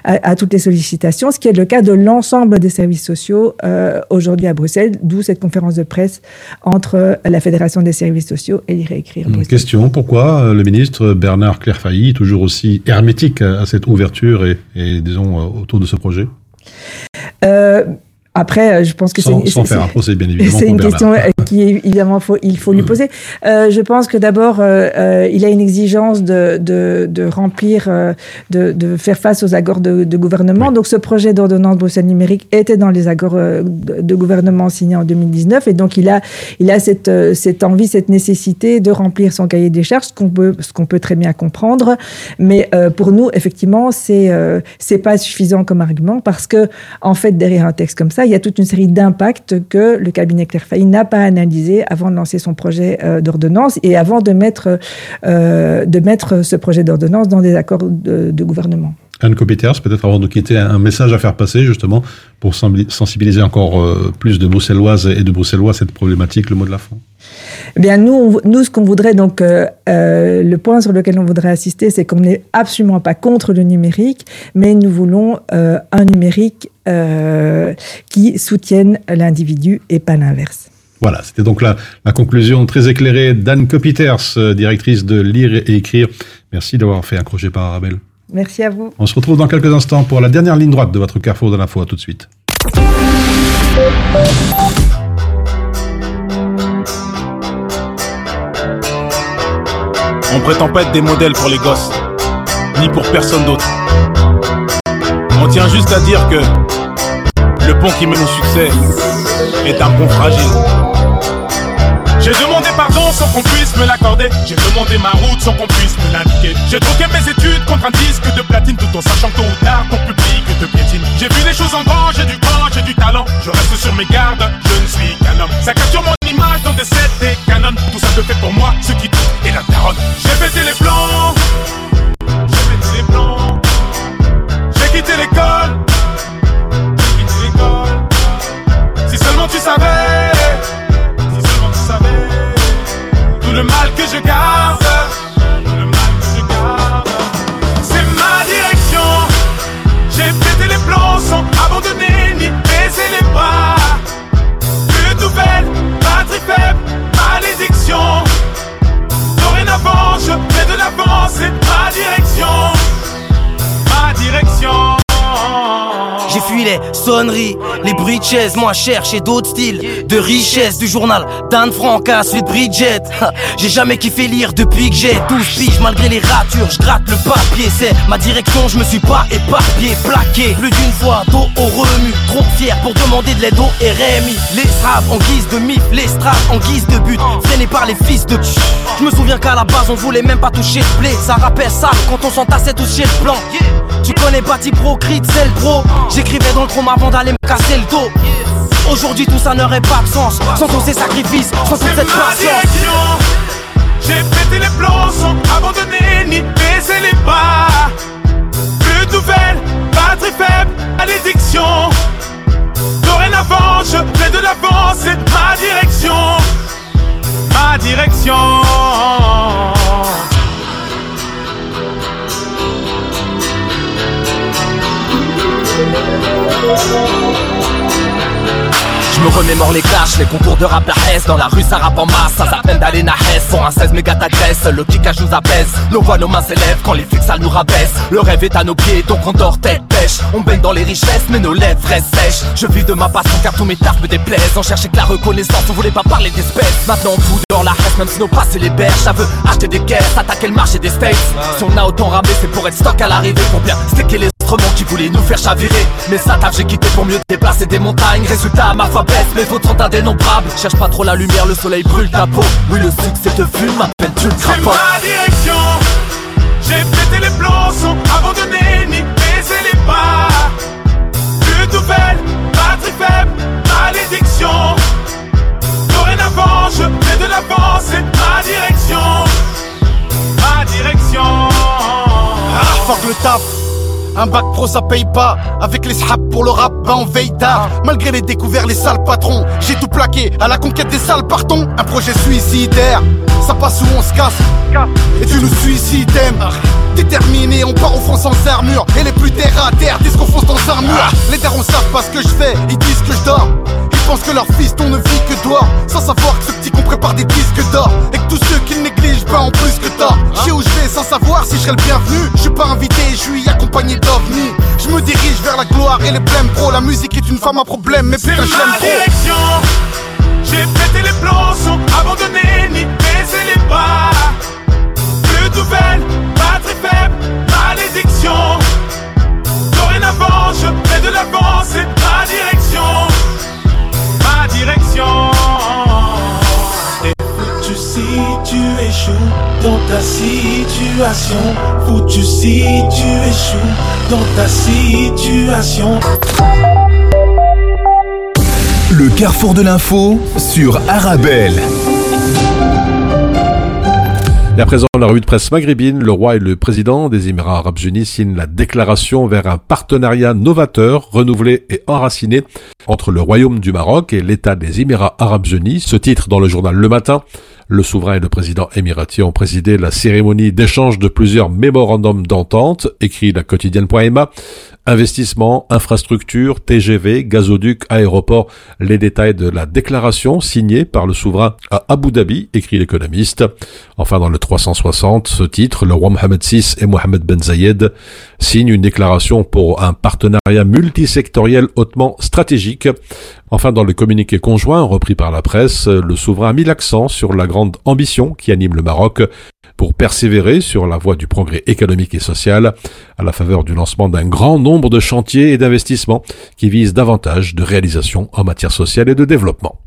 S16: à toutes les sollicitations, ce qui est le cas de l'ensemble des services sociaux euh, aujourd'hui à Bruxelles, d'où cette conférence de presse entre la Fédération des services sociaux et l'IRECRE.
S6: Une question, pourquoi euh, le ministre Bernard Clairfailly est toujours aussi hermétique à cette ouverture et, et, disons, euh, autour de ce projet?
S16: Euh, après, euh, je pense que c'est
S6: sans faire un procès, bien évidemment,
S16: C'est une question euh, qui évidemment faut, il faut lui poser. Euh, je pense que d'abord euh, il a une exigence de, de, de remplir, de, de faire face aux accords de, gouvernement. Donc ce projet d'ordonnance Bruxelles numérique était dans les accords de, gouvernement signés en 2019 et donc il a il a cette cette envie, cette nécessité de remplir son cahier des charges, ce qu'on peut ce qu'on peut très bien comprendre. Mais euh, pour nous effectivement c'est c'est pas suffisant comme argument parce que en fait derrière un texte comme ça il y a toute une série d'impacts que le cabinet Claire Failly n'a pas analysé avant de lancer son projet euh, d'ordonnance et avant de mettre, euh, de mettre ce projet d'ordonnance dans des accords de, gouvernement.
S6: Anne Copiters, peut-être avant de quitter, un message à faire passer justement pour sensibiliser encore euh, plus de Bruxelloises et de Bruxellois à cette problématique, le mot de la fin.
S16: Eh bien, nous, on- nous ce qu'on voudrait, donc, euh, euh, le point sur lequel on voudrait assister, c'est qu'on n'est absolument pas contre le numérique, mais nous voulons euh, un numérique qui soutienne l'individu et pas l'inverse.
S6: Voilà, c'était donc la, la conclusion très éclairée d'Anne Copiters, directrice de Lire et Écrire. Merci d'avoir fait un crochet par Arabelle.
S16: Merci à vous.
S6: On se retrouve dans quelques instants pour la dernière ligne droite de votre carrefour de l'info. À tout de suite.
S17: On prétend pas être des modèles pour les gosses, ni pour personne d'autre. On tient juste à dire que le pont qui mène au succès est un pont fragile. J'ai demandé pardon sans qu'on puisse me l'accorder. J'ai demandé ma route sans qu'on puisse me l'indiquer. J'ai troqué mes études contre un disque de platine tout en sachant tôt ou tard ton public te piétine. J'ai vu les choses en grand, j'ai du grand, j'ai du talent. Je reste sur mes gardes, je ne suis qu'un homme. Ça capture mon image dans des sets. Tout ça te fait pour moi ce qui doute et la taronne. J'ai pété les plans, les
S18: bruits de chaises, moi chercher d'autres styles de richesse du journal d'Anne Frank à de Bridget. J'ai jamais kiffé lire depuis que j'ai 12 piges, malgré les ratures, je gratte le papier. C'est ma direction, je me suis pas éparpillé, plaqué plus d'une fois, dos au remue. Trop fier pour demander de l'aide au RMI. Les straves en guise de mif, les straves en guise de but, freinés par les fils de Je me souviens qu'à la base on voulait même pas toucher le blé. Ça rappelle ça quand on s'entassait tous chez le plan. Tu connais Bati Pro, Crit, c'est le pro. J'écrivais dans le chrome avant d'aller me casser le dos. Aujourd'hui tout ça n'aurait pas de sens sans tous ces sacrifices, sans toute cette
S17: ma
S18: patience.
S17: direction. J'ai pété les plombs sans abandonner ni baisser les bras. Plus de nouvelles, batterie faible, malédiction. Dorénavant, je fais de l'avant, c'est ma direction. Ma direction.
S18: Je me remémore les clashs, les concours de rap la Hesse Dans la rue ça rappe en masse, ça s'appelle d'aller na Hesse Pour un 16 méga t'agresse, le kickage nous apaise Nos voix, nos mains s'élèvent quand les flics ça nous rabaisse. Le rêve est à nos pieds, donc on dort tête pêche. On baigne dans les richesses, mais nos lèvres restent sèches. Je vis de ma passion car tous mes tafs me déplaisent. On cherchait que la reconnaissance, on voulait pas parler d'espèces. Maintenant on fout dans la Hesse, même si nos passes les berges. Ça veut acheter des caisses, attaquer le marché des States. Si on a autant ramé, c'est pour être stock à l'arrivée. Pour bien les instruments qui voulaient nous faire chavirer Mais ça taf j'ai quitté pour mieux déplacer des montagnes Résultat ma foi baisse, mes vôtres sont indénombrables Cherche pas trop la lumière, le soleil brûle ta peau Oui le succès te fume, m'appelle-tu le
S17: C'est
S18: crapaud
S17: ma direction. J'ai pété les plombs sans abandonner ni baisser les bras. Plus de nouvelles, batterie faible, malédiction. Dorénavant, je fais de l'avant, c'est ma direction. Ma direction.
S19: Ah, fuck le taf. Un bac pro ça paye pas. Avec les srap pour le rap bah on veille tard Malgré les découverts les sales patrons J'ai tout plaqué. À la conquête des sales partons. Un projet suicidaire. Ça passe où on se casse Et tu nous suicides Déterminé on part au front sans armure. Et les plus terre à terre disent qu'on fonce dans un mur. Les darons savent pas ce que je fais Ils disent que je dors. Ils pensent que leur fils ne vit que dehors Sans savoir que ce petit qu'on prépare des disques d'or. Et que tous ceux qu'ils négligent pas en plus que tort. Je sais où je vais sans savoir si je serai le bienvenu. Je suis pas invité, je suis accompagné Je me dirige vers la gloire et les blèmes pro La musique est une femme à problème mais putain je l'aime trop
S17: direction. J'ai pété les plombs sans abandonner ni baisser les bras. Plus de nouvelles, batterie faible, malédiction. Dorénavant, je fais de l'avant, c'est ma direction. Ma direction. Foutu si tu échoues dans ta situation. Foutu si tu échoues dans ta situation.
S5: Le carrefour de l'info sur Arabelle.
S6: Et à présent, la revue de presse maghrébine, le roi et le président des Émirats arabes unis signent la déclaration vers un partenariat novateur, renouvelé et enraciné entre le Royaume du Maroc et l'État des Émirats arabes unis. Ce titre dans le journal Le Matin. Le souverain et le président émirati ont présidé la cérémonie d'échange de plusieurs mémorandums d'entente, écrit la quotidienne.ma. Investissement, infrastructure, TGV, gazoduc, aéroport, les détails de la déclaration signée par le souverain à Abu Dhabi, écrit l'économiste. Enfin, dans le 360, ce titre, le roi Mohamed VI et Mohamed Ben Zayed signent une déclaration pour un partenariat multisectoriel hautement stratégique. Enfin, dans le communiqué conjoint repris par la presse, le souverain a mis l'accent sur la grande ambition qui anime le Maroc pour persévérer sur la voie du progrès économique et social à la faveur du lancement d'un grand nombre de chantiers et d'investissements qui visent davantage de réalisations en matière sociale et de développement.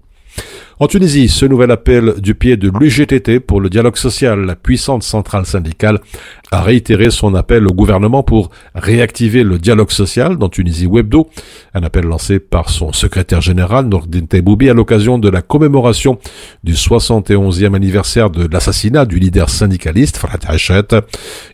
S6: En Tunisie, ce nouvel appel du pied de l'UGTT pour le dialogue social, la puissante centrale syndicale, a réitéré son appel au gouvernement pour réactiver le dialogue social dans Tunisie Webdo, un appel lancé par son secrétaire général Nordin Teboubi à l'occasion de la commémoration du 71e anniversaire de l'assassinat du leader syndicaliste Farhat Hachet.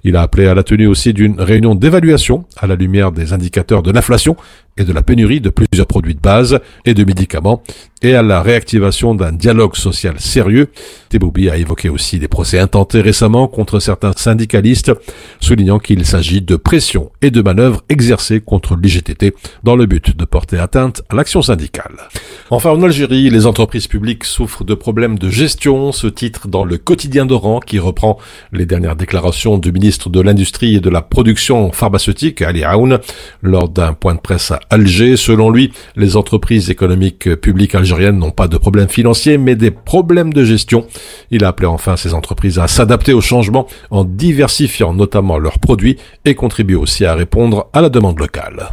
S6: Il a appelé à la tenue aussi d'une réunion d'évaluation à la lumière des indicateurs de l'inflation et de la pénurie de plusieurs produits de base et de médicaments et à la réactivation d'un dialogue social sérieux. Teboubi a évoqué aussi des procès intentés récemment contre certains syndicalistes, soulignant qu'il s'agit de pression et de manœuvres exercées contre l'IGTT dans le but de porter atteinte à l'action syndicale. Enfin, en Algérie, les entreprises publiques souffrent de problèmes de gestion, ce titre dans le quotidien d'Oran qui reprend les dernières déclarations du ministre de l'Industrie et de la Production pharmaceutique, Ali Aoun, lors d'un point de presse à Alger. Selon lui, les entreprises économiques publiques algériennes n'ont pas de problèmes financiers, mais des problèmes de gestion. Il a appelé enfin ces entreprises à s'adapter au changement en diversifiant notamment leurs produits et contribuer aussi à répondre à la demande locale.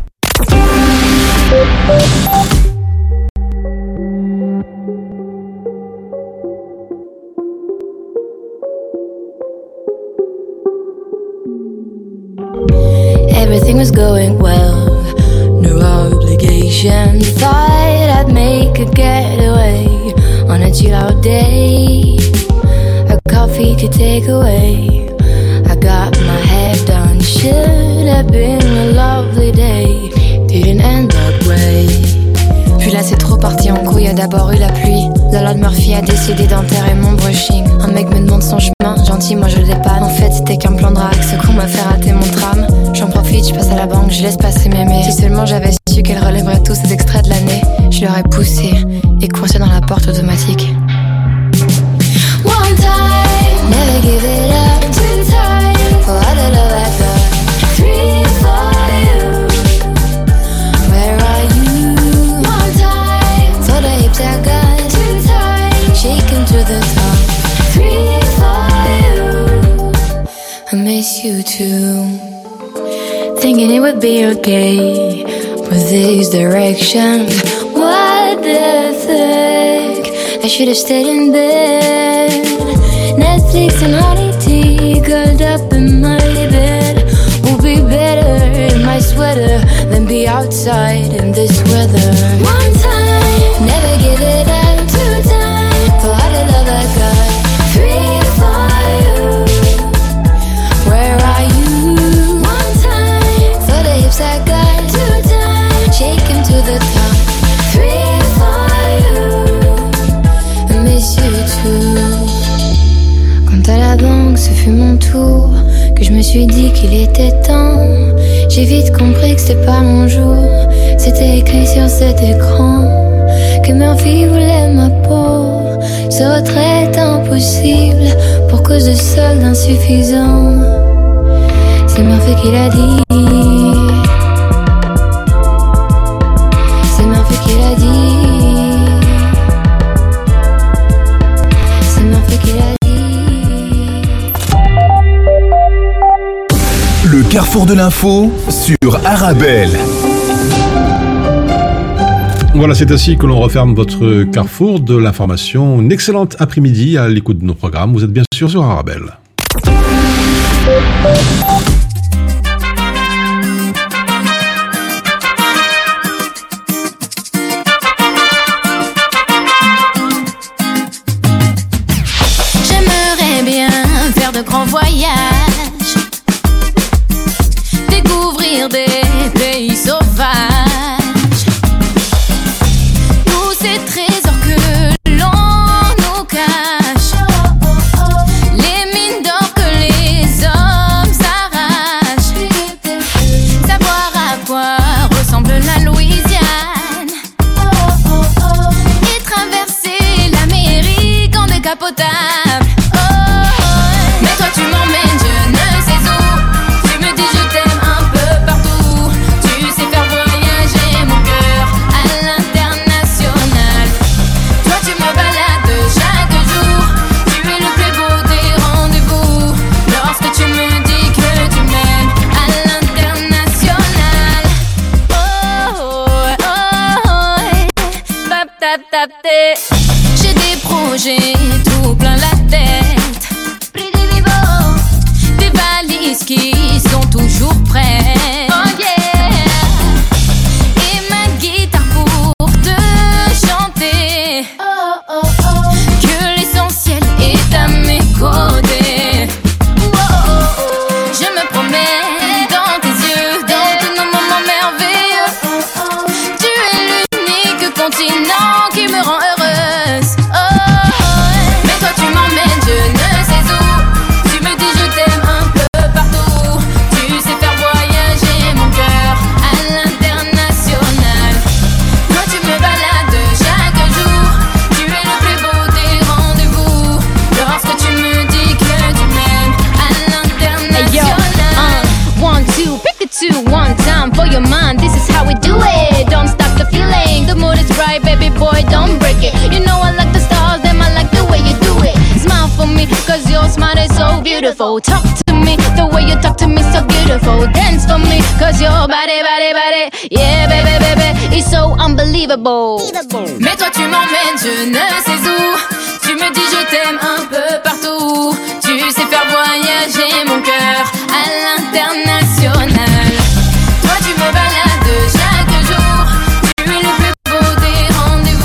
S20: No obligation. Thought I'd make a getaway on a chill out day. A coffee to take away. I got my hair done, should have been a lovely day. Didn't end that way.
S21: C'est trop parti en couille, y a d'abord eu la pluie. La Lord Murphy a décidé d'enterrer mon brushing. Un mec me demande son chemin, gentil, moi je le dépanne. En fait c'était qu'un plan de drague, ce qu'on m'a fait rater mon tram. J'en profite, je passe à la banque, je laisse passer mes mails. Si seulement j'avais su qu'elle relèverait tous ces extraits de l'année, je l'aurais poussé et coincé dans la porte automatique.
S20: One time, never it up. I
S21: miss you too. Thinking it would be okay with this direction. What the fuck? I should have stayed in bed. Netflix and honey tea curled up in my bed. Will be better in my sweater than be outside in this weather. C'était écrit sur cet écran que Murphy voulait ma peau. Ce retrait est impossible pour cause de soldes insuffisants. C'est Murphy qui l'a dit.
S10: De l'info sur Arabelle.
S6: Voilà, c'est ainsi que l'on referme votre carrefour de l'information. Une excellente après-midi à l'écoute de nos programmes. Vous êtes bien sûr sur Arabelle.